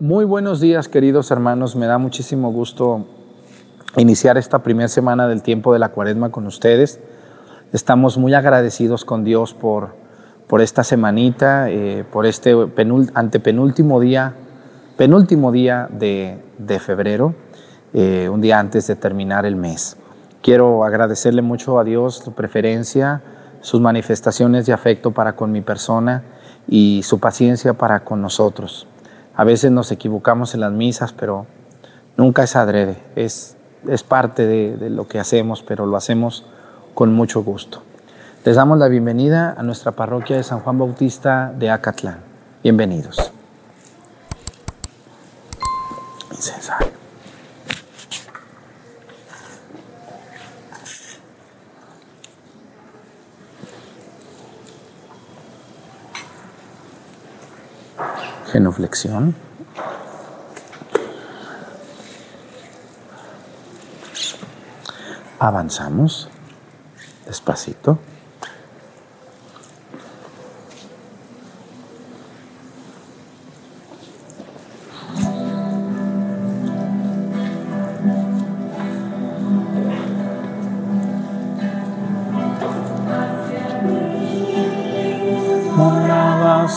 Muy buenos días, queridos hermanos. Me da muchísimo gusto iniciar esta primera semana del tiempo de la cuaresma con ustedes. Estamos muy agradecidos con Dios por, por esta semanita, eh, por este antepenúltimo día, penúltimo día de, febrero, eh, un día antes de terminar el mes. Quiero agradecerle mucho a Dios su preferencia, sus manifestaciones de afecto para con mi persona y su paciencia para con nosotros. A veces nos equivocamos en las misas, pero nunca es adrede, es, es parte de, de lo que hacemos, pero lo hacemos con mucho gusto. Les damos la bienvenida a nuestra parroquia de San Juan Bautista de Acatlán. Bienvenidos. Incensario. Genuflexión. Avanzamos despacito.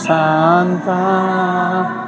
Morada Santa.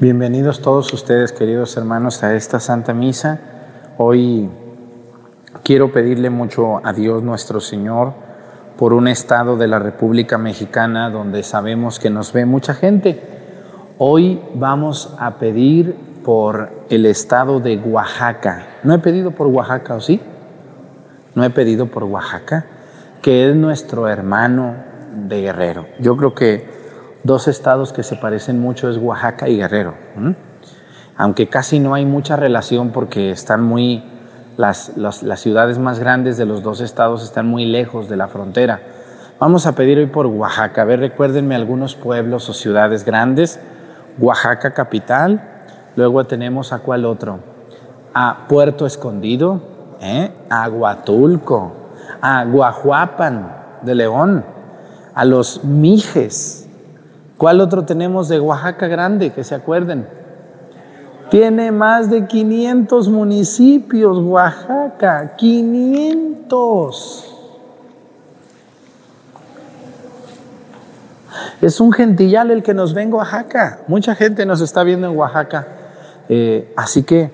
Bienvenidos todos ustedes, queridos hermanos, a esta Santa Misa. Hoy quiero pedirle mucho a Dios nuestro Señor por un estado de la República Mexicana donde sabemos que nos ve mucha gente. Hoy vamos a pedir por el estado de Oaxaca. No he pedido por Oaxaca, ¿o sí? No he pedido por Oaxaca, que es nuestro hermano de Guerrero. Yo creo que dos estados que se parecen mucho es Oaxaca y Guerrero. Aunque casi no hay mucha relación porque están muy, las, las, ciudades más grandes de los dos estados están muy lejos de la frontera. Vamos a pedir hoy por Oaxaca. A ver, recuérdenme algunos pueblos o ciudades grandes. Oaxaca capital. Luego tenemos a cuál otro. a Puerto Escondido, ¿eh? a Huatulco, a Guajuapan de León, a los Mijes. ¿Cuál otro tenemos de Oaxaca Grande, que se acuerden? Tiene más de 500 municipios, Oaxaca, 500. Es un gentillal el que nos ve en Oaxaca. Mucha gente nos está viendo en Oaxaca. Eh, así que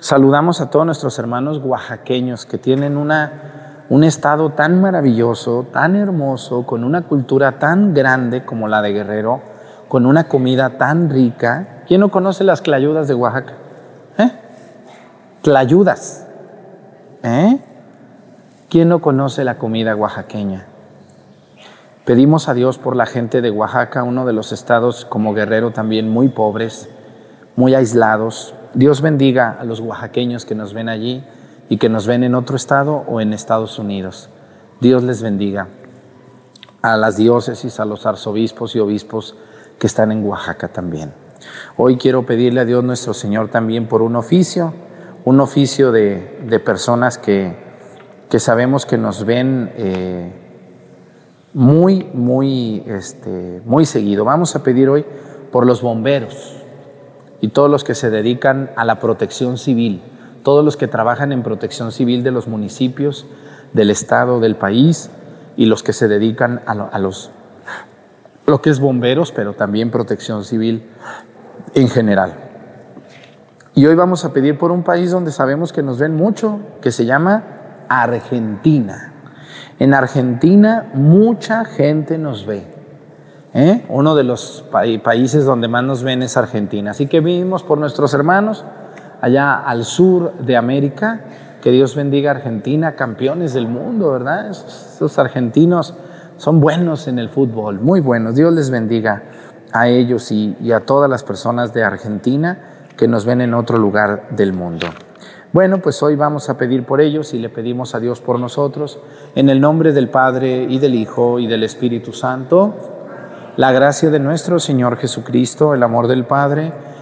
saludamos a todos nuestros hermanos oaxaqueños que tienen una, un estado tan maravilloso, tan hermoso, con una cultura tan grande como la de Guerrero, con una comida tan rica. ¿Quién no conoce las clayudas de Oaxaca? ¿Eh? Clayudas. ¿Eh? ¿Quién no conoce la comida oaxaqueña? Pedimos a Dios por la gente de Oaxaca, uno de los estados como Guerrero también muy pobres, muy aislados. Dios bendiga a los oaxaqueños que nos ven allí y que nos ven en otro estado o en Estados Unidos. Dios les bendiga. A las diócesis, a los arzobispos y obispos que están en Oaxaca también. Hoy quiero pedirle a Dios nuestro Señor también por un oficio, un oficio de, personas que, que, sabemos que nos ven. Eh, muy, muy, este, muy seguido. Vamos a pedir hoy por los bomberos y todos los que se dedican a la protección civil, todos los que trabajan en protección civil de los municipios, del estado, del país y los que se dedican a, los lo que es bomberos, pero también protección civil en general. Y hoy vamos a pedir por un país donde sabemos que nos ven mucho, que se llama Argentina. En Argentina mucha gente nos ve. ¿eh? Uno de los países donde más nos ven es Argentina. Así que vivimos por nuestros hermanos allá al sur de América. Que Dios bendiga a Argentina, campeones del mundo, ¿verdad? Esos, argentinos son buenos en el fútbol, muy buenos. Dios les bendiga a ellos y a todas las personas de Argentina que nos ven en otro lugar del mundo. Bueno, pues hoy vamos a pedir por ellos y le pedimos a Dios por nosotros, en el nombre del Padre y del Hijo y del Espíritu Santo, la gracia de nuestro Señor Jesucristo, el amor del Padre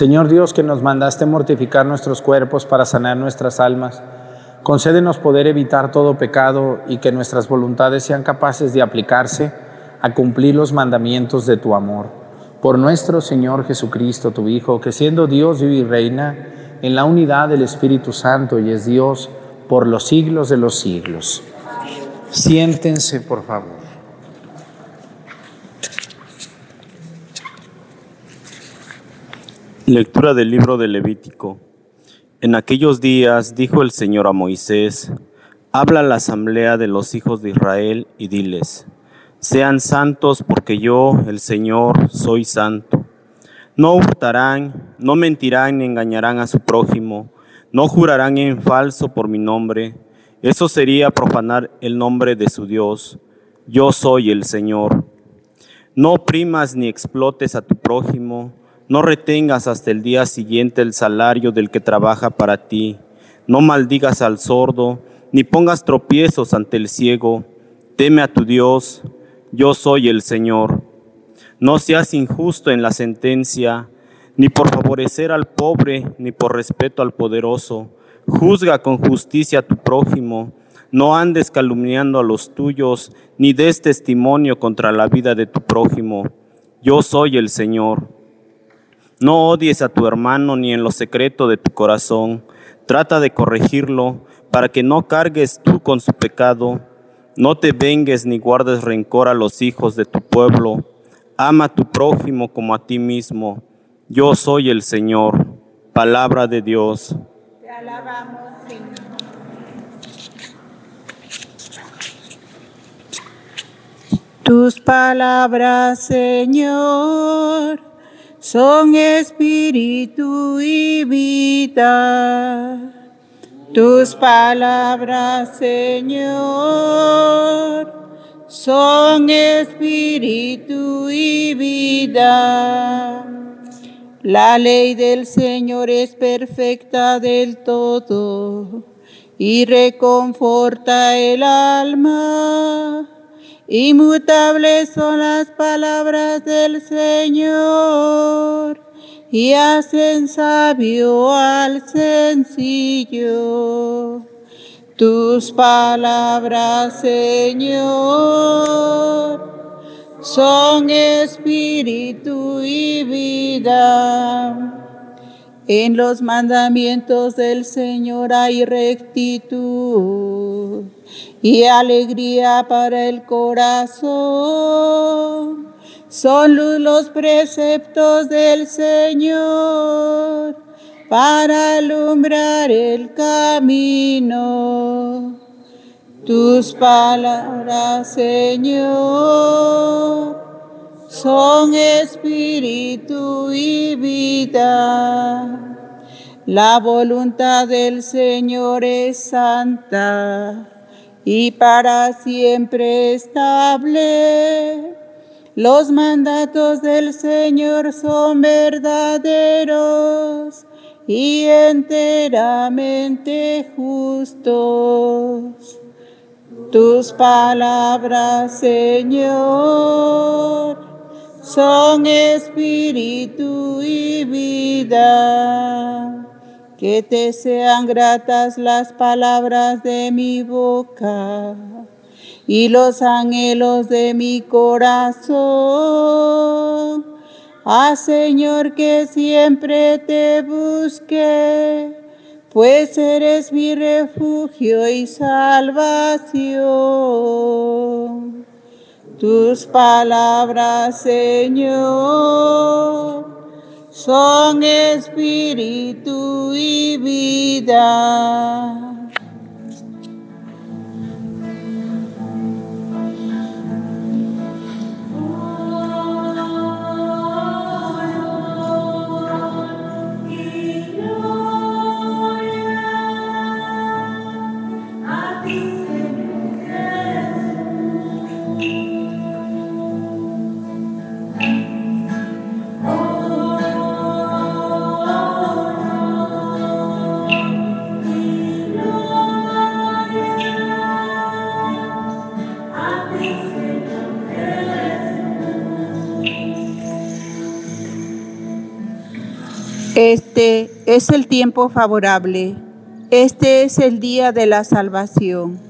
Señor Dios, que nos mandaste mortificar nuestros cuerpos para sanar nuestras almas, concédenos poder evitar todo pecado y que nuestras voluntades sean capaces de aplicarse a cumplir los mandamientos de tu amor. Por nuestro Señor Jesucristo, tu Hijo, que siendo Dios vive y reina en la unidad del Espíritu Santo y es Dios por los siglos de los siglos. Siéntense, por favor. Lectura del libro de Levítico. En aquellos días dijo el Señor a Moisés, habla a la asamblea de los hijos de Israel y diles, sean santos porque yo, el Señor, soy santo. No hurtarán, no mentirán ni engañarán a su prójimo, no jurarán en falso por mi nombre. Eso sería profanar el nombre de su Dios. Yo soy el Señor. No oprimas ni explotes a tu prójimo No retengas hasta el día siguiente el salario del que trabaja para ti. No maldigas al sordo, ni pongas tropiezos ante el ciego. Teme a tu Dios, yo soy el Señor. No seas injusto en la sentencia, ni por favorecer al pobre, ni por respeto al poderoso. Juzga con justicia a tu prójimo. No andes calumniando a los tuyos, ni des testimonio contra la vida de tu prójimo. Yo soy el Señor. No odies a tu hermano ni en lo secreto de tu corazón. Trata de corregirlo para que no cargues tú con su pecado. No te vengues ni guardes rencor a los hijos de tu pueblo. Ama a tu prójimo como a ti mismo. Yo soy el Señor. Palabra de Dios. Te alabamos, Señor. Tus palabras, Señor, son espíritu y vida. Tus palabras, Señor, son espíritu y vida. La ley del Señor es perfecta del todo y reconforta el alma. Inmutables son las palabras del Señor y hacen sabio al sencillo. Tus palabras, Señor, son espíritu y vida. En los mandamientos del Señor hay rectitud y alegría para el corazón. Son los preceptos del Señor para alumbrar el camino. Tus palabras, Señor, son espíritu y vida. La voluntad del Señor es santa y para siempre estable. Los mandatos del Señor son verdaderos y enteramente justos. Tus palabras, Señor, son espíritu y vida. Que te sean gratas las palabras de mi boca y los anhelos de mi corazón. Ah, Señor, que siempre te busque, pues eres mi refugio y salvación. Tus palabras, Señor, son espíritu y vida. Este es el tiempo favorable. Este es el día de la salvación.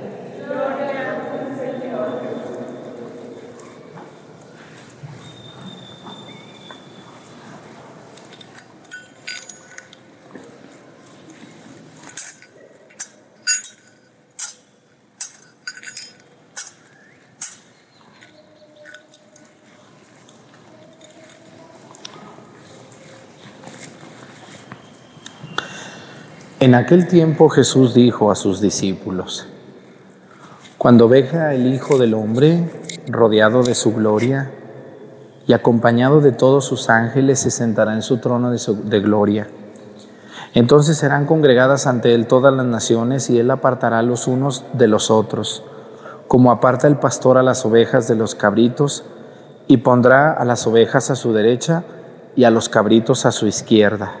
En aquel tiempo Jesús dijo a sus discípulos, Cuando veja el Hijo del Hombre rodeado de su gloria y acompañado de todos sus ángeles, se sentará en su trono de, de gloria. Entonces serán congregadas ante él todas las naciones y él apartará los unos de los otros, como aparta el pastor a las ovejas de los cabritos, y pondrá a las ovejas a su derecha y a los cabritos a su izquierda.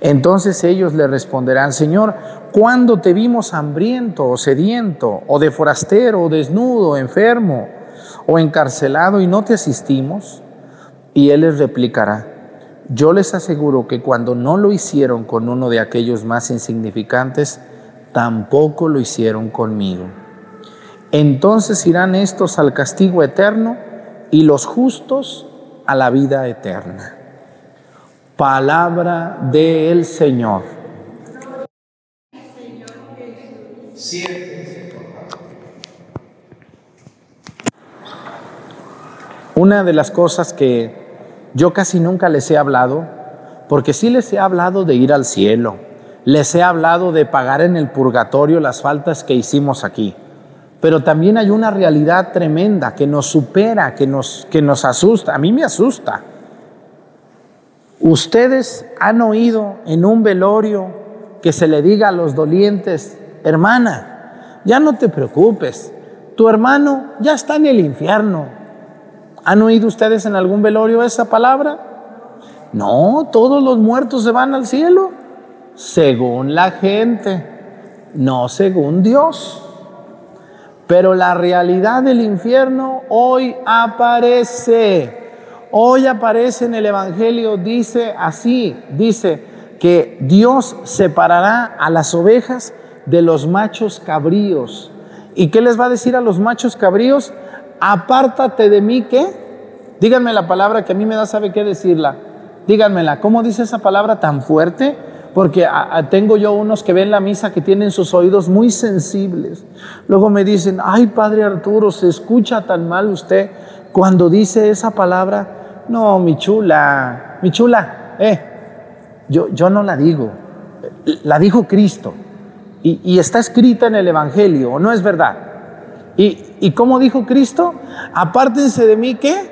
Entonces ellos le responderán, Señor, ¿cuándo te vimos hambriento o sediento, o de forastero, o desnudo, enfermo, o encarcelado y no te asistimos? Y él les replicará, yo les aseguro que cuando no lo hicieron con uno de aquellos más insignificantes, tampoco lo hicieron conmigo. Entonces irán estos al castigo eterno y los justos a la vida eterna. Palabra del Señor. Una de las cosas que yo casi nunca les he hablado, porque sí les he hablado de ir al cielo, les he hablado de pagar en el purgatorio las faltas que hicimos aquí, pero también hay una realidad tremenda que nos supera, que nos, que nos asusta, a mí me asusta. Ustedes han oído en un velorio que se le diga a los dolientes, hermana, ya no te preocupes, tu hermano ya está en el infierno. ¿Han oído ustedes en algún velorio esa palabra? No, todos los muertos se van al cielo, según la gente, no según Dios. Pero la realidad del infierno hoy aparece. Hoy aparece en el Evangelio, dice así, dice que Dios separará a las ovejas de los machos cabríos. ¿Y qué les va a decir a los machos cabríos? Apártate de mí, ¿qué? Díganme la palabra que a mí me da, sabe qué decirla. Díganmela, ¿cómo dice esa palabra tan fuerte? Porque tengo yo unos que ven la misa que tienen sus oídos muy sensibles. Luego me dicen, ay, Padre Arturo, se escucha tan mal usted cuando dice esa palabra. No, mi chula, mi chula, eh, yo, yo no la digo, la dijo Cristo y, está escrita en el Evangelio, ¿o no es verdad? ¿Y, ¿Y cómo dijo Cristo? Apártense de mí, ¿qué?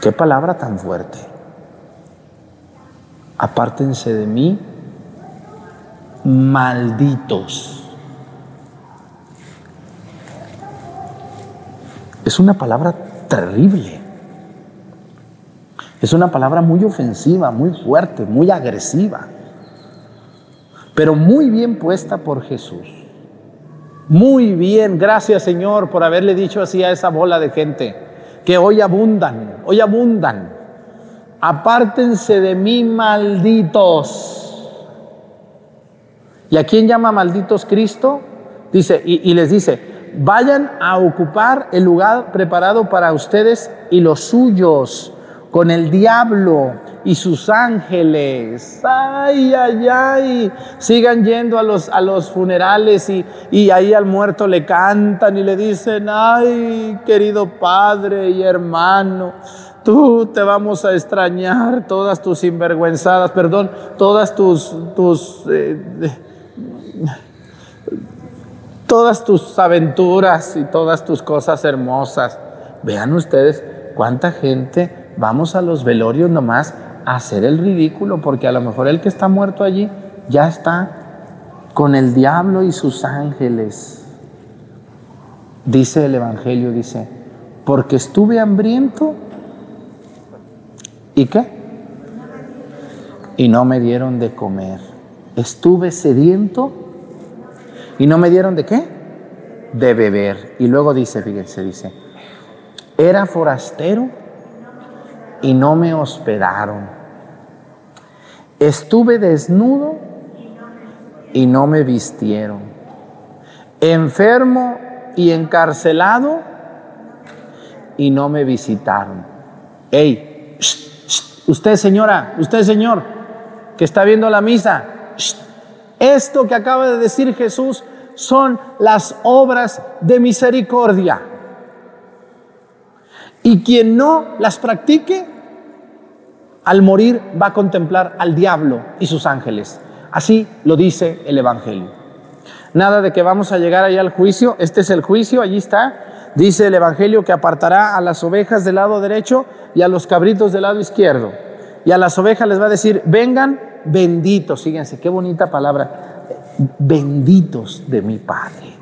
Qué palabra tan fuerte. Apártense de mí, malditos. Es una palabra terrible. Es una palabra muy ofensiva, muy fuerte, muy agresiva, pero muy bien puesta por Jesús. Muy bien, gracias Señor por haberle dicho así a esa bola de gente, que hoy abundan, hoy abundan. Apártense de mí, malditos. ¿Y a quién llama malditos Cristo? Dice, y, y les dice, vayan a ocupar el lugar preparado para ustedes y los suyos, con el diablo y sus ángeles. Ay, ay, ay. Sigan yendo a los, a los funerales y, y ahí al muerto le cantan y le dicen, ay, querido padre y hermano, tú te vamos a extrañar todas tus sinvergüenzadas, perdón, todas tus, tus eh, todas tus aventuras y todas tus cosas hermosas. Vean ustedes cuánta gente vamos a los velorios nomás a hacer el ridículo, porque a lo mejor el que está muerto allí ya está con el diablo y sus ángeles. Dice el Evangelio, dice, porque estuve hambriento ¿Y qué? Y no me dieron de comer. Estuve sediento y no me dieron de qué? De beber. Y luego dice, fíjense, dice, era forastero y no me hospedaron. Estuve desnudo y no me vistieron. Enfermo y encarcelado y no me visitaron. Ey, Usted, señora, usted, señor, que está viendo la misa, esto que acaba de decir Jesús son las obras de misericordia. Y quien no las practique, al morir va a contemplar al diablo y sus ángeles. Así lo dice el Evangelio. Nada de que vamos a llegar allá al juicio, este es el juicio, allí está. Dice el Evangelio que apartará a las ovejas del lado derecho y a los cabritos del lado izquierdo. Y a las ovejas les va a decir, vengan benditos, fíjense, qué bonita palabra, benditos de mi Padre.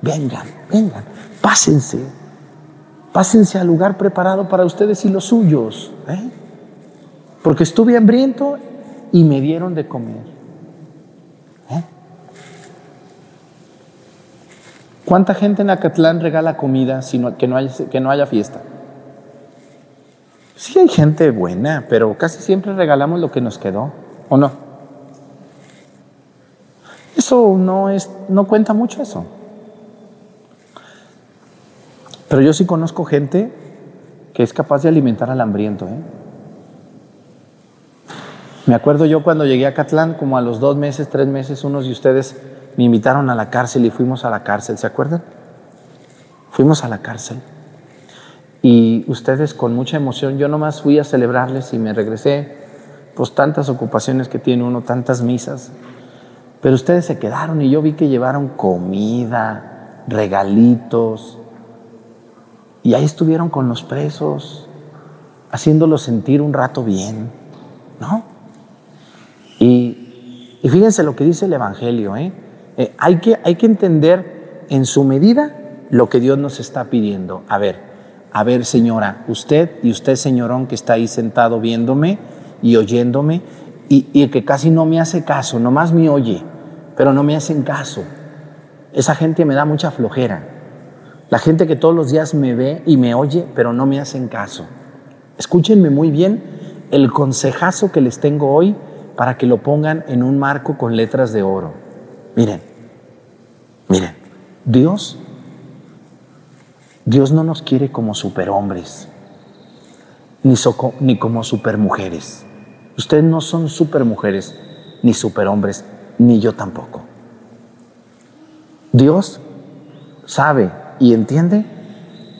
Vengan, vengan, pásense, pásense al lugar preparado para ustedes y los suyos. ¿eh? Porque estuve hambriento y me dieron de comer. ¿eh? ¿Cuánta gente en Acatlán regala comida sino que, no haya, que no haya fiesta? Sí hay gente buena, pero casi siempre regalamos lo que nos quedó, ¿o no? Eso no es, no cuenta mucho eso. Pero yo sí conozco gente que es capaz de alimentar al hambriento. ¿eh? Me acuerdo yo cuando llegué a Catlán, como a los dos meses, tres meses, unos de ustedes me invitaron a la cárcel y fuimos a la cárcel, ¿se acuerdan? Fuimos a la cárcel y ustedes con mucha emoción, yo nomás fui a celebrarles y me regresé, pues tantas ocupaciones que tiene uno, tantas misas, pero ustedes se quedaron y yo vi que llevaron comida, regalitos, y ahí estuvieron con los presos, haciéndolos sentir un rato bien, ¿no? Y, y fíjense lo que dice el Evangelio, ¿eh? Eh, hay, que, hay que entender en su medida lo que Dios nos está pidiendo. A ver, a ver señora, usted y usted señorón que está ahí sentado viéndome y oyéndome y, que casi no me hace caso, nomás me oye, pero no me hacen caso. Esa gente me da mucha flojera. La gente que todos los días me ve y me oye, pero no me hacen caso. Escúchenme muy bien el consejazo que les tengo hoy para que lo pongan en un marco con letras de oro. Miren, miren, Dios Dios no nos quiere como superhombres, ni como supermujeres. Ustedes no son supermujeres, ni superhombres, ni yo tampoco. Dios sabe y entiende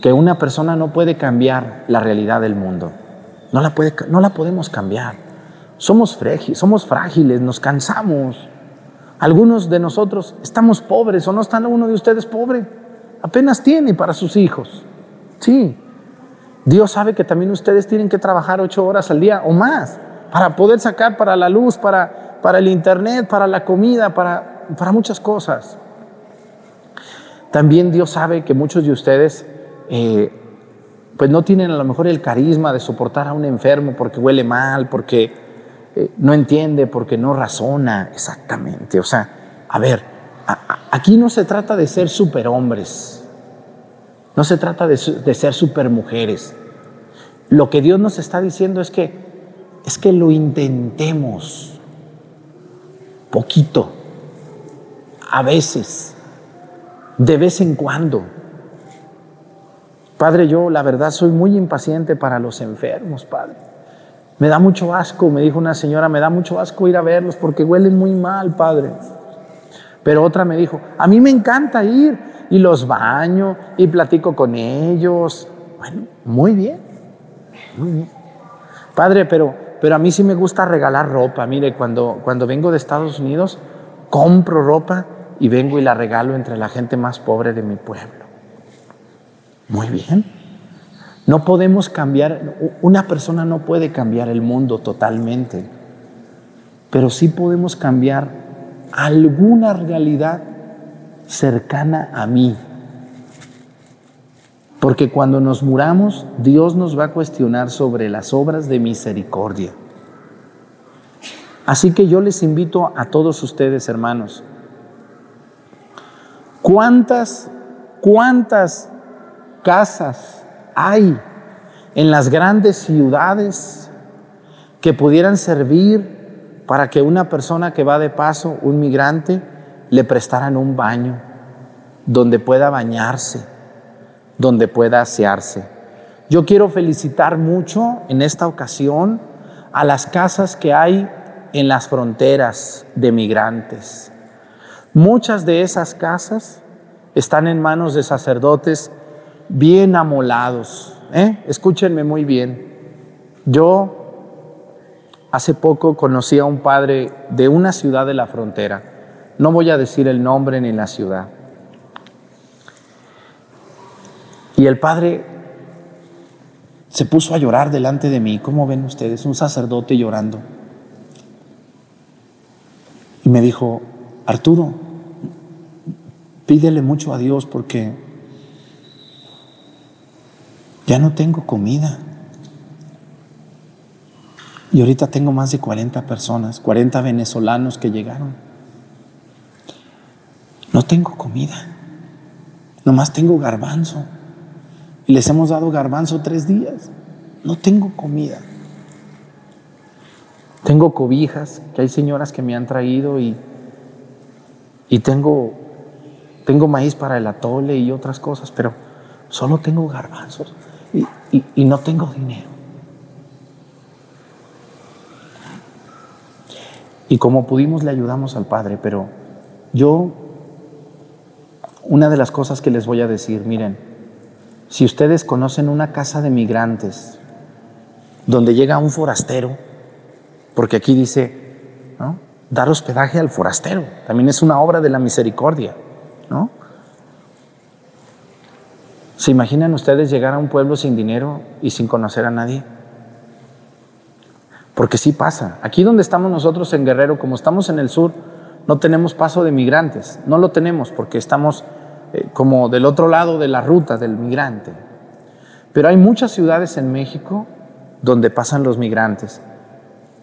que una persona no puede cambiar la realidad del mundo. No la, puede, no la podemos cambiar. Somos, somos frágiles, nos cansamos. Algunos de nosotros estamos pobres o no está uno de ustedes pobre apenas tiene para sus hijos. Sí, Dios sabe que también ustedes tienen que trabajar ocho horas al día o más para poder sacar para la luz, para, para el internet, para la comida, para, para muchas cosas. También Dios sabe que muchos de ustedes eh, pues no tienen a lo mejor el carisma de soportar a un enfermo porque huele mal, porque eh, no entiende, porque no razona exactamente. O sea, a ver, Aquí no se trata de ser superhombres, no se trata de, ser supermujeres. Lo que Dios nos está diciendo es que es que lo intentemos poquito, a veces, de vez en cuando. Padre, yo la verdad soy muy impaciente para los enfermos, Padre. Me da mucho asco, me dijo una señora, me da mucho asco ir a verlos porque huelen muy mal, padre. Pero otra me dijo, a mí me encanta ir y los baño y platico con ellos. Bueno, muy bien, muy bien. Padre, pero, pero a mí sí me gusta regalar ropa. Mire, cuando, cuando vengo de Estados Unidos, compro ropa y vengo y la regalo entre la gente más pobre de mi pueblo. Muy bien. No podemos cambiar, una persona no puede cambiar el mundo totalmente, pero sí podemos cambiar alguna realidad cercana a mí. Porque cuando nos muramos, Dios nos va a cuestionar sobre las obras de misericordia. Así que yo les invito a todos ustedes, hermanos, ¿cuántas, cuántas casas hay en las grandes ciudades que pudieran servir para que una persona que va de paso, un migrante, le prestaran un baño donde pueda bañarse, donde pueda asearse. Yo quiero felicitar mucho en esta ocasión a las casas que hay en las fronteras de migrantes. Muchas de esas casas están en manos de sacerdotes bien amolados. ¿eh? Escúchenme muy bien. Yo hace poco conocí a un padre de una ciudad de la frontera. No voy a decir el nombre ni la ciudad. Y el padre se puso a llorar delante de mí. ¿Cómo ven ustedes? Un sacerdote llorando. Y me dijo, Arturo, pídele mucho a Dios porque ya no tengo comida. Y ahorita tengo más de 40 personas, 40 venezolanos que llegaron. No tengo comida. Nomás tengo garbanzo. Y les hemos dado garbanzo tres días. No tengo comida. Tengo cobijas, que hay señoras que me han traído y, y tengo, tengo maíz para el atole y otras cosas, pero solo tengo garbanzos y, no tengo dinero. Y como pudimos le ayudamos al Padre, pero yo, una de las cosas que les voy a decir, miren, si ustedes conocen una casa de migrantes donde llega un forastero, porque aquí dice, ¿no? dar hospedaje al forastero, también es una obra de la misericordia, ¿no? ¿Se imaginan ustedes llegar a un pueblo sin dinero y sin conocer a nadie? Porque sí pasa. Aquí donde estamos nosotros en Guerrero, como estamos en el sur, no tenemos paso de migrantes. No lo tenemos porque estamos eh, como del otro lado de la ruta del migrante. Pero hay muchas ciudades en México donde pasan los migrantes.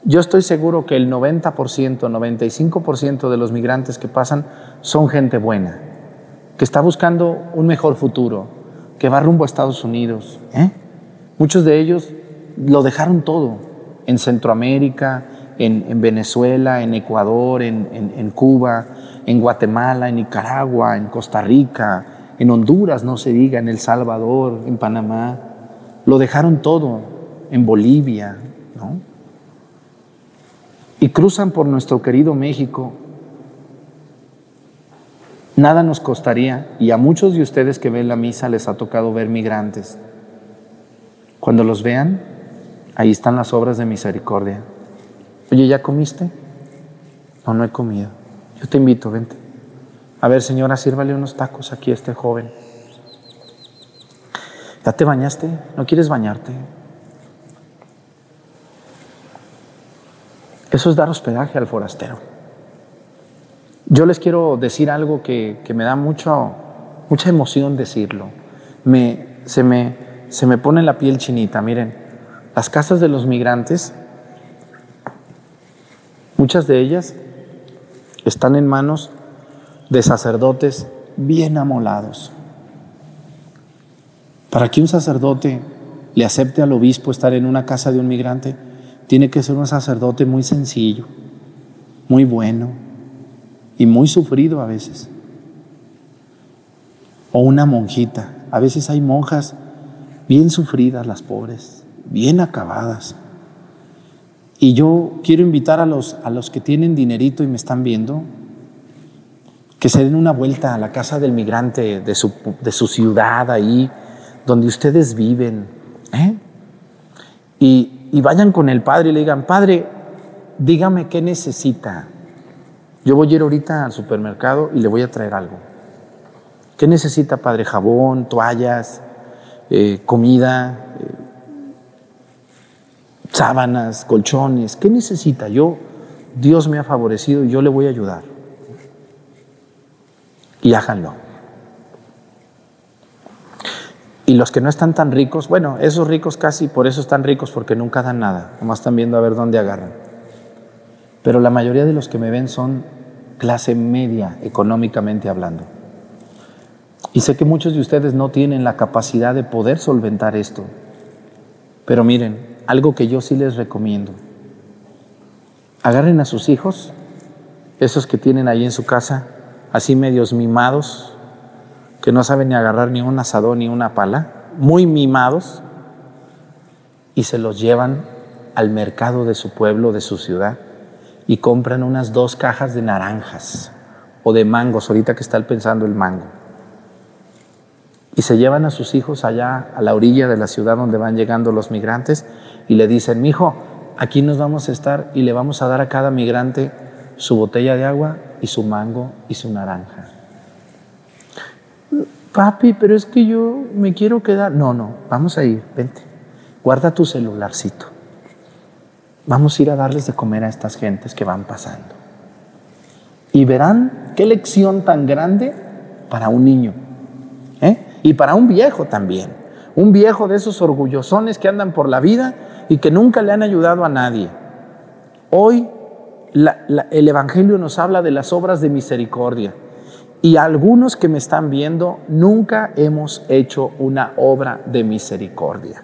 Yo estoy seguro que el 90%, 95% de los migrantes que pasan son gente buena, que está buscando un mejor futuro, que va rumbo a Estados Unidos. ¿eh? Muchos de ellos lo dejaron todo en Centroamérica, en, Venezuela, en Ecuador, en, Cuba, en Guatemala, en Nicaragua, en Costa Rica, en Honduras, no se diga, en El Salvador, en Panamá. Lo dejaron todo en Bolivia, ¿no? Y cruzan por nuestro querido México Nada nos costaría, y a muchos de ustedes que ven la misa les ha tocado ver migrantes. Cuando los vean, ahí están las obras de misericordia. Oye, ¿ya comiste? No, no he comido. Yo te invito, vente. A ver, señora, sírvale unos tacos aquí a este joven. ¿Ya te bañaste? ¿No quieres bañarte? Eso es dar hospedaje al forastero. Yo les quiero decir algo que, me da mucho, mucha emoción decirlo. Me, se, me, se me pone la piel chinita. Miren, las casas de los migrantes, muchas de ellas están en manos de sacerdotes bien amolados. Para que un sacerdote le acepte al obispo estar en una casa de un migrante, tiene que ser un sacerdote muy sencillo, muy bueno, y muy sufrido a veces. O una monjita. A veces hay monjas bien sufridas, las pobres, bien acabadas. Y yo quiero invitar a los, a los que tienen dinerito y me están viendo, que se den una vuelta a la casa del migrante de su, de su ciudad ahí, donde ustedes viven. ¿eh? Y, y vayan con el padre y le digan, padre, dígame qué necesita. Yo voy a ir ahorita al supermercado y le voy a traer algo. ¿Qué necesita, padre? Jabón, toallas, eh, comida, sábanas, colchones. ¿Qué necesita? Yo, Dios me ha favorecido y yo le voy a ayudar. Y háganlo. Y los que no están tan ricos, bueno, esos ricos casi por eso están ricos, porque nunca dan nada, nomás están viendo a ver dónde agarran. Pero la mayoría de los que me ven son clase media, económicamente hablando. Y sé que muchos de ustedes no tienen la capacidad de poder solventar esto. Pero miren, algo que yo sí les recomiendo. Agarren a sus hijos, esos que tienen ahí en su casa, así medios mimados, que no saben ni agarrar ni un asadón ni una pala, muy mimados, y se los llevan al mercado de su pueblo, de su ciudad, y compran unas dos cajas de naranjas o de mangos, ahorita que está pensando el mango. Y se llevan a sus hijos allá a la orilla de la ciudad donde van llegando los migrantes y le dicen, mi hijo, aquí nos vamos a estar y le vamos a dar a cada migrante su botella de agua y su mango y su naranja. Papi, pero es que yo me quiero quedar. No, no, vamos a ir, vente. Guarda tu celularcito. Vamos a ir a darles de comer a estas gentes que van pasando. Y verán qué lección tan grande para un niño. ¿eh? Y para un viejo también. Un viejo de esos orgullosones que andan por la vida y que nunca le han ayudado a nadie. Hoy el Evangelio nos habla de las obras de misericordia. Y algunos que me están viendo nunca hemos hecho una obra de misericordia.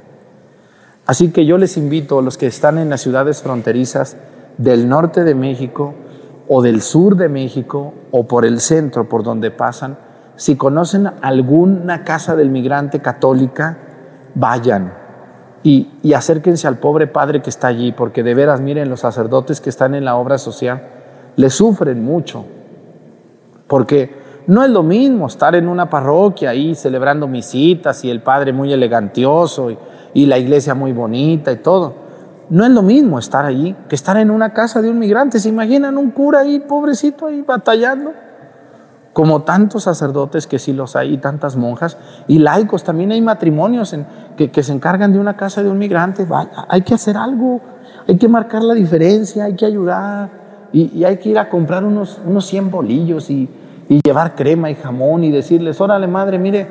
Así que yo les invito a los que están en las ciudades fronterizas del norte de México o del sur de México o por el centro por donde pasan, si conocen alguna casa del migrante católica, vayan y, y, acérquense al pobre padre que está allí, porque de veras, miren, los sacerdotes que están en la obra social, le sufren mucho, porque no es lo mismo estar en una parroquia ahí celebrando misitas y el padre muy elegantioso y, y la iglesia muy bonita y todo. No es lo mismo estar allí que estar en una casa de un migrante. ¿Se imaginan un cura ahí, pobrecito, ahí batallando? Como tantos sacerdotes que sí los hay, y tantas monjas, y laicos, también hay matrimonios que, se encargan de una casa de un migrante. Vaya, hay que hacer algo, hay que marcar la diferencia, hay que ayudar, y, y hay que ir a comprar unos, unos 100 bolillos y, y llevar crema y jamón y decirles, órale madre, mire,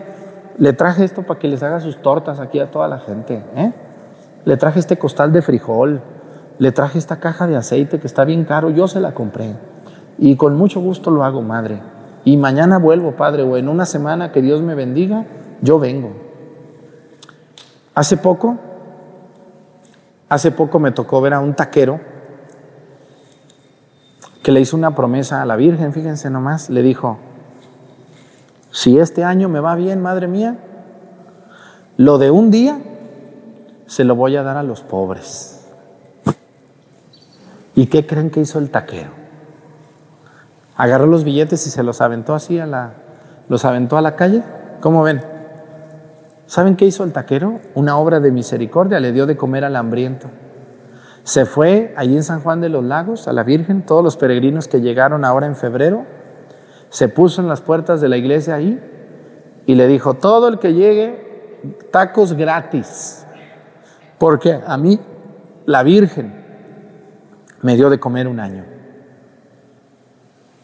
le traje esto para que les haga sus tortas aquí a toda la gente. ¿eh? Le traje este costal de frijol. Le traje esta caja de aceite que está bien caro. Yo se la compré. Y con mucho gusto lo hago, madre. Y mañana vuelvo, padre, o en una semana que Dios me bendiga, yo vengo. Hace poco, hace poco me tocó ver a un taquero que le hizo una promesa a la Virgen, fíjense nomás, le dijo, si este año me va bien, madre mía, lo de un día se lo voy a dar a los pobres. ¿Y qué creen que hizo el taquero? Agarró los billetes y se los aventó así a la, los aventó a la calle. ¿Cómo ven? ¿Saben qué hizo el taquero? Una obra de misericordia, le dio de comer al hambriento. Se fue allí en San Juan de los Lagos a la Virgen, todos los peregrinos que llegaron ahora en febrero, se puso en las puertas de la iglesia ahí y le dijo, todo el que llegue, tacos gratis, porque a mí la Virgen me dio de comer un año.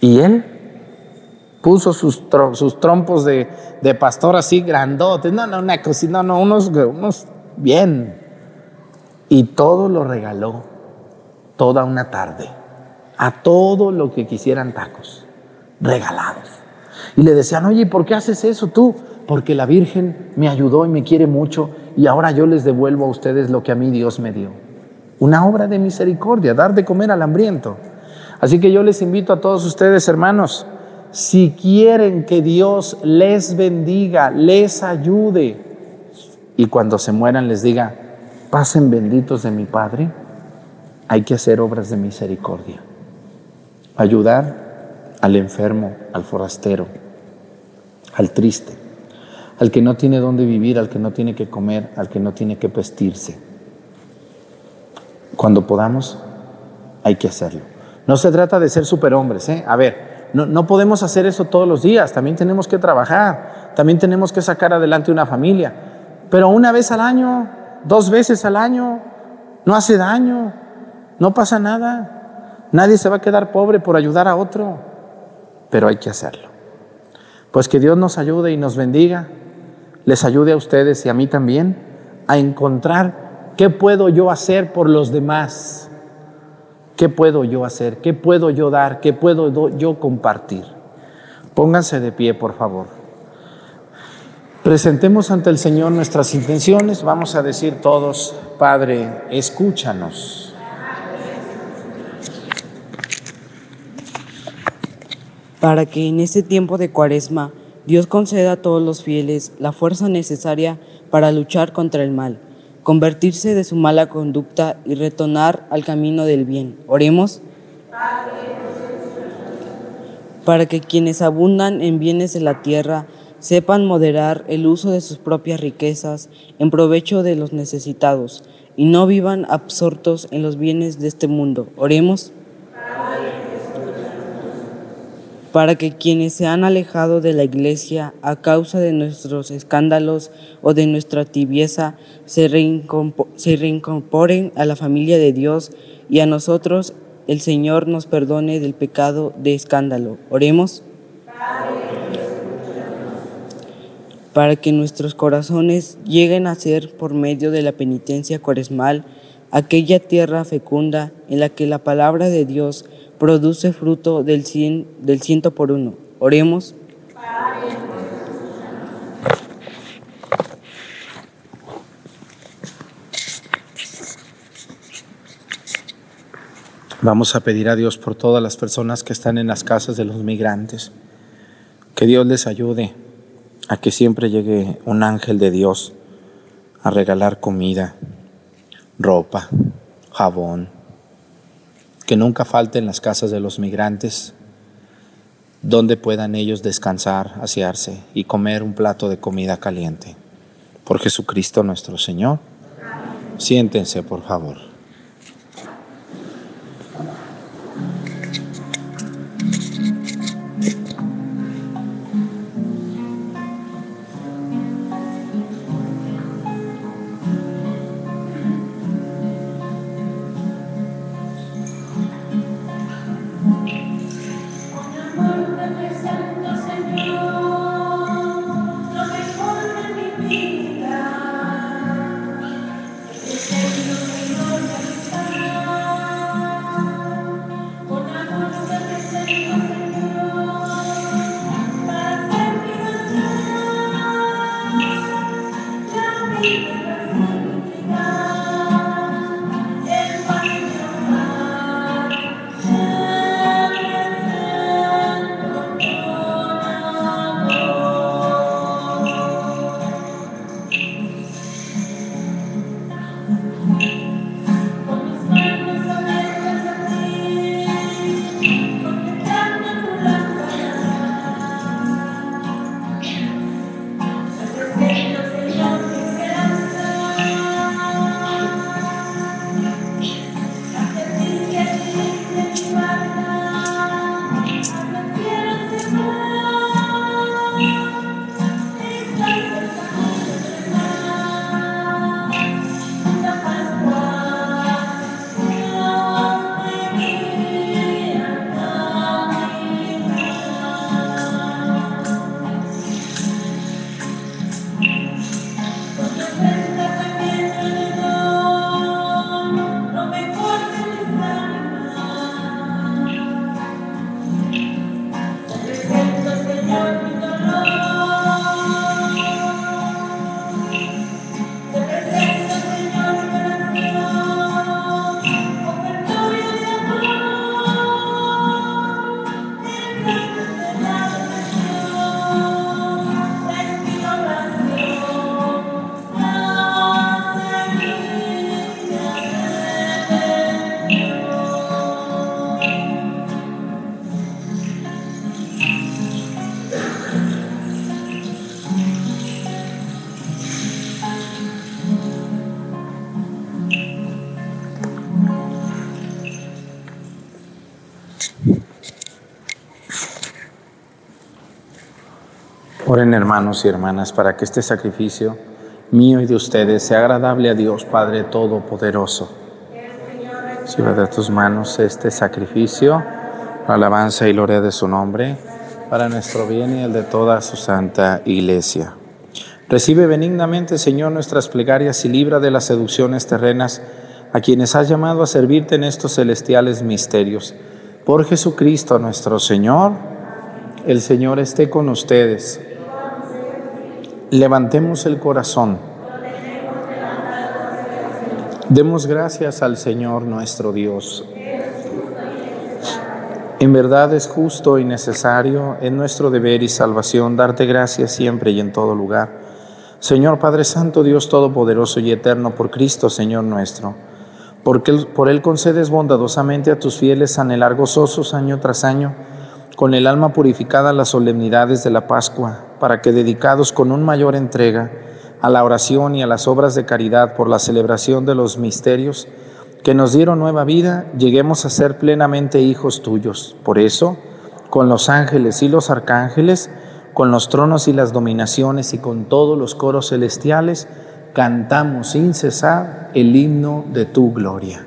Y él puso sus, sus trompos de, de, pastor así grandotes, no, no, una cocina, no, unos, unos bien. Y todo lo regaló, toda una tarde, a todo lo que quisieran tacos regalados. Y le decían, oye, ¿por qué haces eso tú? Porque la Virgen me ayudó y me quiere mucho y ahora yo les devuelvo a ustedes lo que a mí Dios me dio. Una obra de misericordia, dar de comer al hambriento. Así que yo les invito a todos ustedes, hermanos, si quieren que Dios les bendiga, les ayude, y cuando se mueran les diga, pasen benditos de mi Padre, hay que hacer obras de misericordia. Ayudar al enfermo, al forastero, al triste, al que no tiene dónde vivir, al que no tiene que comer, al que no tiene que vestirse. Cuando podamos, hay que hacerlo. No se trata de ser superhombres, ¿eh? A ver, no, no podemos hacer eso todos los días, también tenemos que trabajar, también tenemos que sacar adelante una familia, pero una vez al año, dos veces al año, no hace daño, no pasa nada, nadie se va a quedar pobre por ayudar a otro, pero hay que hacerlo. Pues que Dios nos ayude y nos bendiga, les ayude a ustedes y a mí también a encontrar qué puedo yo hacer por los demás ¿Qué puedo yo hacer? ¿Qué puedo yo dar? ¿Qué puedo yo compartir? Pónganse de pie, por favor. Presentemos ante el Señor nuestras intenciones. Vamos a decir todos, Padre, escúchanos. Para que en este tiempo de cuaresma Dios conceda a todos los fieles la fuerza necesaria para luchar contra el mal convertirse de su mala conducta y retornar al camino del bien. Oremos. Para que quienes abundan en bienes de la tierra sepan moderar el uso de sus propias riquezas en provecho de los necesitados y no vivan absortos en los bienes de este mundo. Oremos para que quienes se han alejado de la iglesia a causa de nuestros escándalos o de nuestra tibieza se, reincorporen a la familia de Dios y a nosotros el Señor nos perdone del pecado de escándalo. Oremos. Para que nuestros corazones lleguen a ser, por medio de la penitencia cuaresmal, aquella tierra fecunda en la que la palabra de Dios produce fruto del, cien, del ciento por uno. Oremos. Vamos a pedir a Dios por todas las personas que están en las casas de los migrantes. Que Dios les ayude a que siempre llegue un ángel de Dios a regalar comida, ropa, jabón, que nunca falten las casas de los migrantes, donde puedan ellos descansar, asearse y comer un plato de comida caliente. Por Jesucristo nuestro Señor. Siéntense, por favor. Oren hermanos y hermanas para que este sacrificio mío y de ustedes sea agradable a Dios Padre Todopoderoso. Lleva de tus manos este sacrificio, la alabanza y gloria de su nombre, para nuestro bien y el de toda su santa iglesia. Recibe benignamente, Señor, nuestras plegarias y libra de las seducciones terrenas a quienes has llamado a servirte en estos celestiales misterios. Por Jesucristo nuestro Señor, el Señor esté con ustedes. Levantemos el corazón. Demos gracias al Señor nuestro Dios. En verdad es justo y necesario, en nuestro deber y salvación, darte gracias siempre y en todo lugar. Señor Padre Santo, Dios Todopoderoso y Eterno, por Cristo, Señor nuestro, porque por Él concedes bondadosamente a tus fieles anhelar gozosos año tras año, con el alma purificada las solemnidades de la Pascua, para que dedicados con un mayor entrega a la oración y a las obras de caridad por la celebración de los misterios que nos dieron nueva vida, lleguemos a ser plenamente hijos tuyos. Por eso, con los ángeles y los arcángeles, con los tronos y las dominaciones y con todos los coros celestiales, cantamos sin cesar el himno de tu gloria.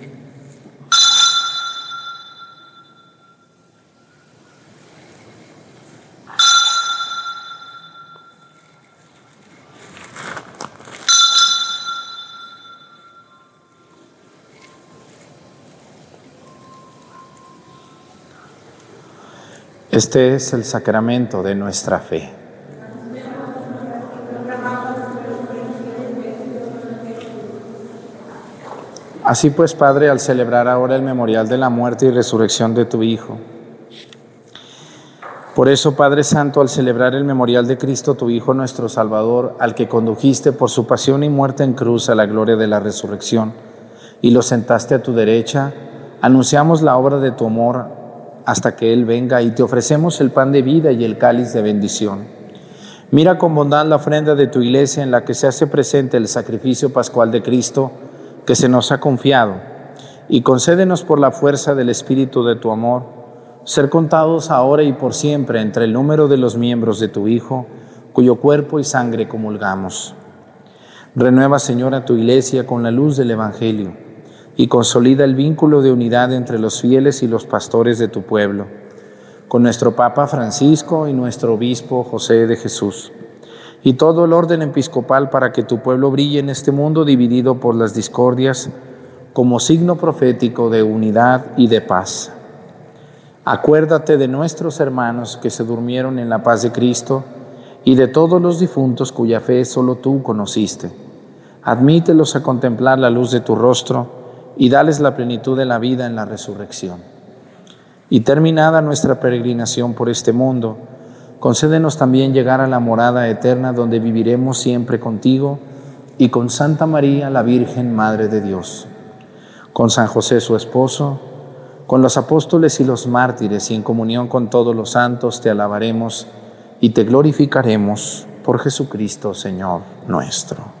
Este es el sacramento de nuestra fe. Así pues, Padre, al celebrar ahora el memorial de la muerte y resurrección de tu Hijo, por eso, Padre Santo, al celebrar el memorial de Cristo, tu Hijo nuestro Salvador, al que condujiste por su pasión y muerte en cruz a la gloria de la resurrección, y lo sentaste a tu derecha, anunciamos la obra de tu amor hasta que Él venga y te ofrecemos el pan de vida y el cáliz de bendición. Mira con bondad la ofrenda de tu iglesia en la que se hace presente el sacrificio pascual de Cristo que se nos ha confiado, y concédenos por la fuerza del Espíritu de tu amor ser contados ahora y por siempre entre el número de los miembros de tu Hijo, cuyo cuerpo y sangre comulgamos. Renueva, Señor, a tu iglesia con la luz del Evangelio y consolida el vínculo de unidad entre los fieles y los pastores de tu pueblo, con nuestro Papa Francisco y nuestro Obispo José de Jesús, y todo el orden episcopal para que tu pueblo brille en este mundo dividido por las discordias como signo profético de unidad y de paz. Acuérdate de nuestros hermanos que se durmieron en la paz de Cristo y de todos los difuntos cuya fe solo tú conociste. Admítelos a contemplar la luz de tu rostro y dales la plenitud de la vida en la resurrección. Y terminada nuestra peregrinación por este mundo, concédenos también llegar a la morada eterna donde viviremos siempre contigo y con Santa María, la Virgen Madre de Dios, con San José su esposo, con los apóstoles y los mártires y en comunión con todos los santos te alabaremos y te glorificaremos por Jesucristo, Señor nuestro.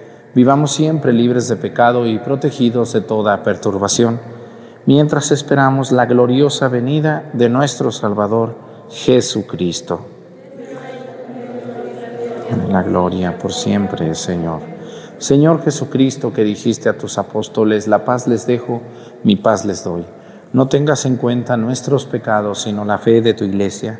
vivamos siempre libres de pecado y protegidos de toda perturbación, mientras esperamos la gloriosa venida de nuestro Salvador Jesucristo. La gloria por siempre, Señor. Señor Jesucristo, que dijiste a tus apóstoles, la paz les dejo, mi paz les doy. No tengas en cuenta nuestros pecados, sino la fe de tu iglesia,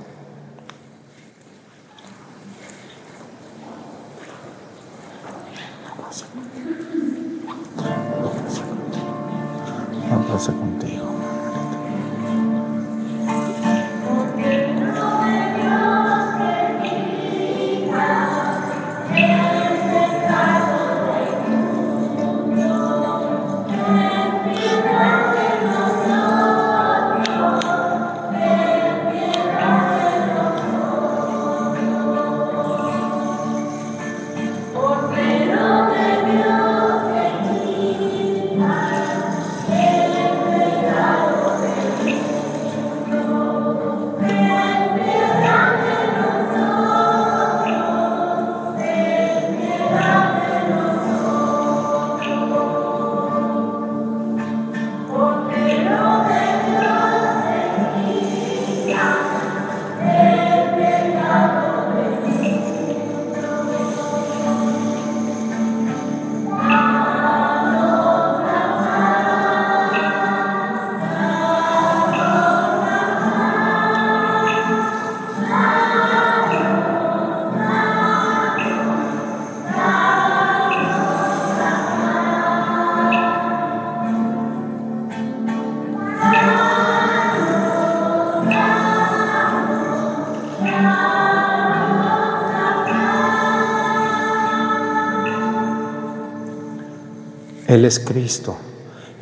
Él es Cristo.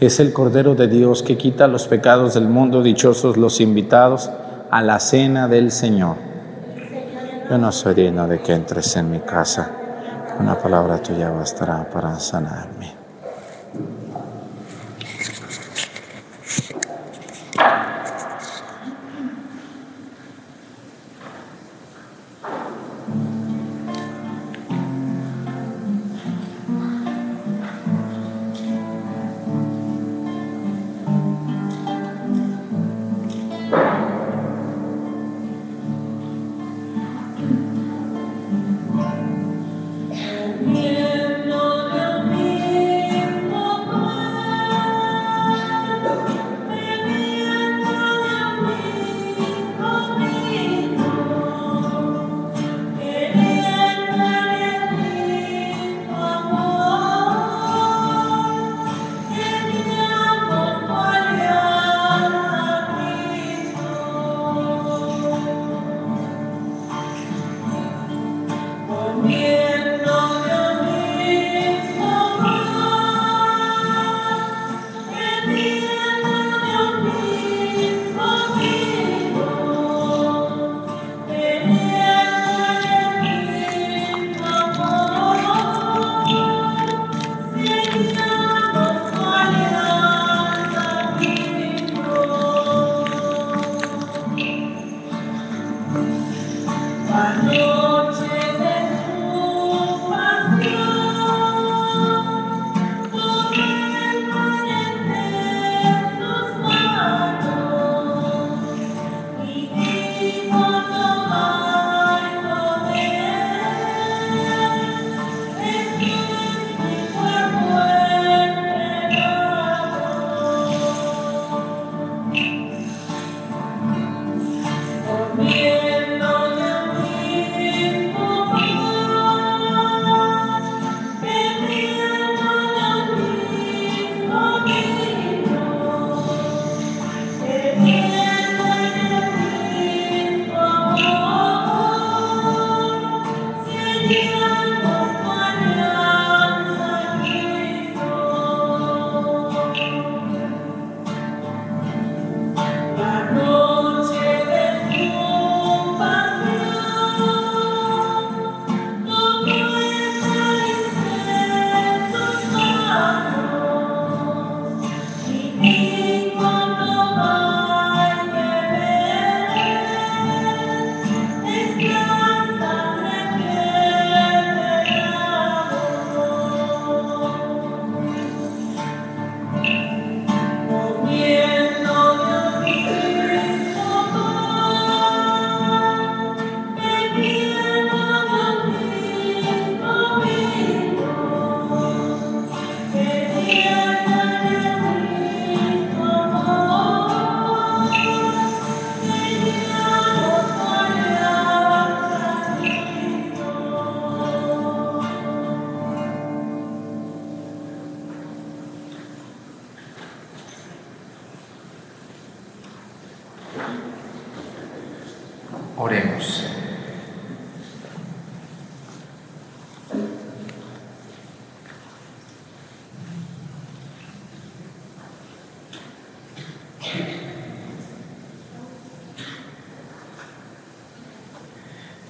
Es el Cordero de Dios que quita los pecados del mundo. Dichosos los invitados a la cena del Señor. Yo no soy digno de que entres en mi casa. Una palabra tuya bastará para sanarme.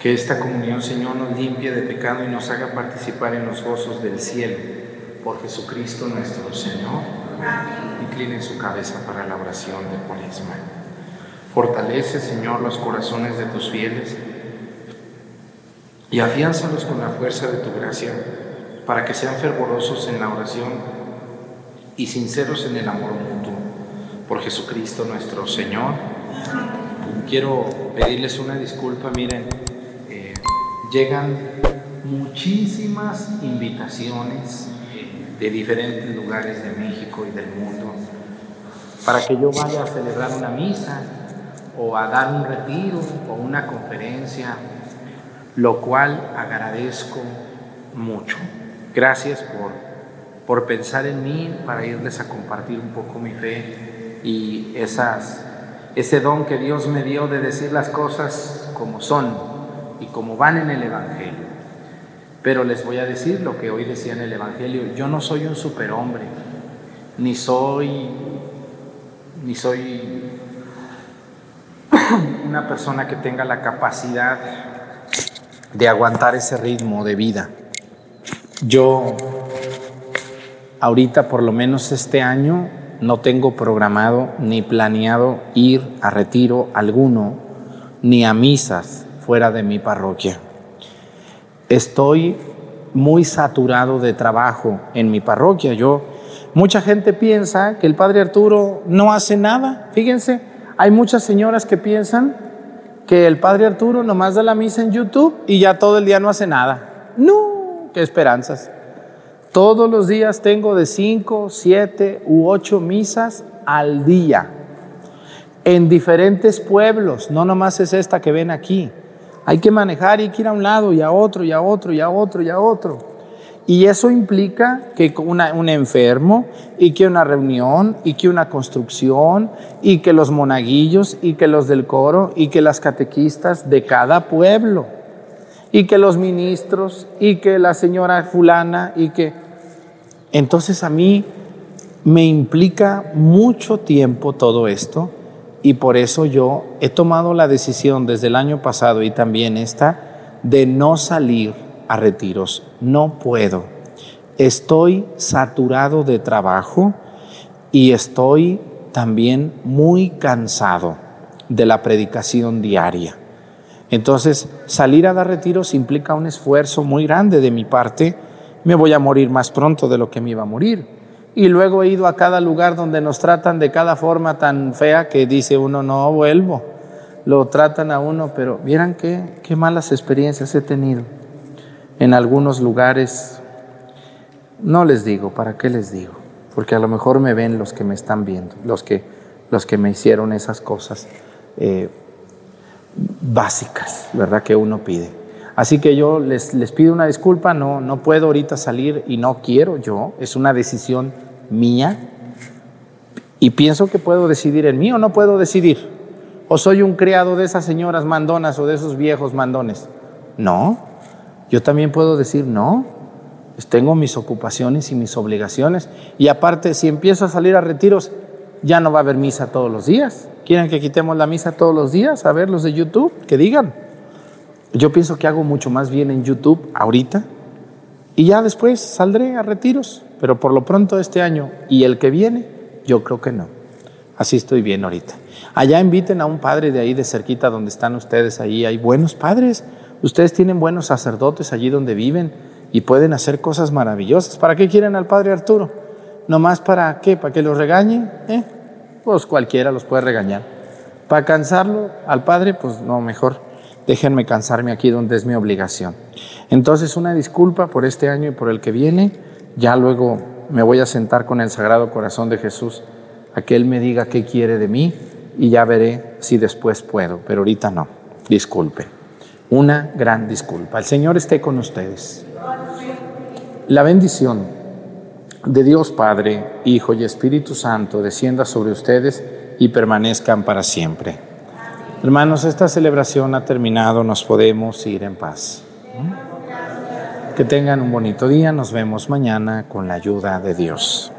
Que esta comunión, Señor, nos limpie de pecado y nos haga participar en los gozos del cielo. Por Jesucristo nuestro Señor. Incline su cabeza para la oración de Cuaresma. Fortalece, Señor, los corazones de tus fieles y afiánzalos con la fuerza de tu gracia para que sean fervorosos en la oración y sinceros en el amor mutuo. Por Jesucristo nuestro Señor. Quiero pedirles una disculpa, miren, llegan muchísimas invitaciones eh, de diferentes lugares de México y del mundo para que yo vaya a celebrar una misa o a dar un retiro o una conferencia, lo cual agradezco mucho. Gracias por, por pensar en mí para irles a compartir un poco mi fe y esas, ese don que Dios me dio de decir las cosas como son y como van en el Evangelio. Pero les voy a decir lo que hoy decía en el Evangelio, yo no soy un superhombre, ni soy, ni soy una persona que tenga la capacidad de aguantar ese ritmo de vida. Yo ahorita, por lo menos este año, no tengo programado ni planeado ir a retiro alguno, ni a misas fuera de mi parroquia. Estoy muy saturado de trabajo en mi parroquia. Yo, mucha gente piensa que el Padre Arturo no hace nada. Fíjense, hay muchas señoras que piensan que el Padre Arturo nomás da la misa en YouTube y ya todo el día no hace nada. No, qué esperanzas. Todos los días tengo de cinco, siete u ocho misas al día en diferentes pueblos, no nomás es esta que ven aquí. Hay que manejar y hay que ir a un lado y a otro y a otro y a otro y a otro. Y eso implica que un enfermo y que una reunión y que una construcción y que los monaguillos y que los del coro y que las catequistas de cada pueblo y que los ministros y que la señora fulana y que... Entonces a mí me implica mucho tiempo todo esto y por eso yo he tomado la decisión desde el año pasado y también esta de no salir a retiros. No puedo. Estoy saturado de trabajo y estoy también muy cansado de la predicación diaria. Entonces, salir a dar retiros implica un esfuerzo muy grande de mi parte. Me voy a morir más pronto de lo que me iba a morir. Y luego he ido a cada lugar donde nos tratan de cada forma tan fea que dice uno, no vuelvo. Lo tratan a uno, pero vieran qué, qué malas experiencias he tenido en algunos lugares, no les digo, ¿para qué les digo? Porque a lo mejor me ven los que me están viendo, los que, los que me hicieron esas cosas eh, básicas, ¿verdad? Que uno pide. Así que yo les, les pido una disculpa, no, no puedo ahorita salir y no quiero yo, es una decisión mía y pienso que puedo decidir en mí o no puedo decidir. O soy un criado de esas señoras mandonas o de esos viejos mandones. No, yo también puedo decir, no, pues tengo mis ocupaciones y mis obligaciones. Y aparte, si empiezo a salir a retiros, ya no va a haber misa todos los días. ¿Quieren que quitemos la misa todos los días? A ver los de YouTube, que digan. Yo pienso que hago mucho más bien en YouTube ahorita y ya después saldré a retiros, pero por lo pronto este año y el que viene, yo creo que no. Así estoy bien ahorita. Allá inviten a un padre de ahí de cerquita donde están ustedes ahí, hay buenos padres. Ustedes tienen buenos sacerdotes allí donde viven y pueden hacer cosas maravillosas. ¿Para qué quieren al Padre Arturo? ¿Nomás para qué? ¿Para que los regañe? ¿Eh? Pues cualquiera los puede regañar. ¿Para cansarlo al Padre? Pues no, mejor déjenme cansarme aquí donde es mi obligación. Entonces, una disculpa por este año y por el que viene. Ya luego me voy a sentar con el Sagrado Corazón de Jesús a que Él me diga qué quiere de mí y ya veré si después puedo, pero ahorita no. Disculpe una gran disculpa. El Señor esté con ustedes. La bendición de Dios Padre, Hijo y Espíritu Santo descienda sobre ustedes y permanezcan para siempre. Hermanos, esta celebración ha terminado, nos podemos ir en paz. Que tengan un bonito día, nos vemos mañana con la ayuda de Dios.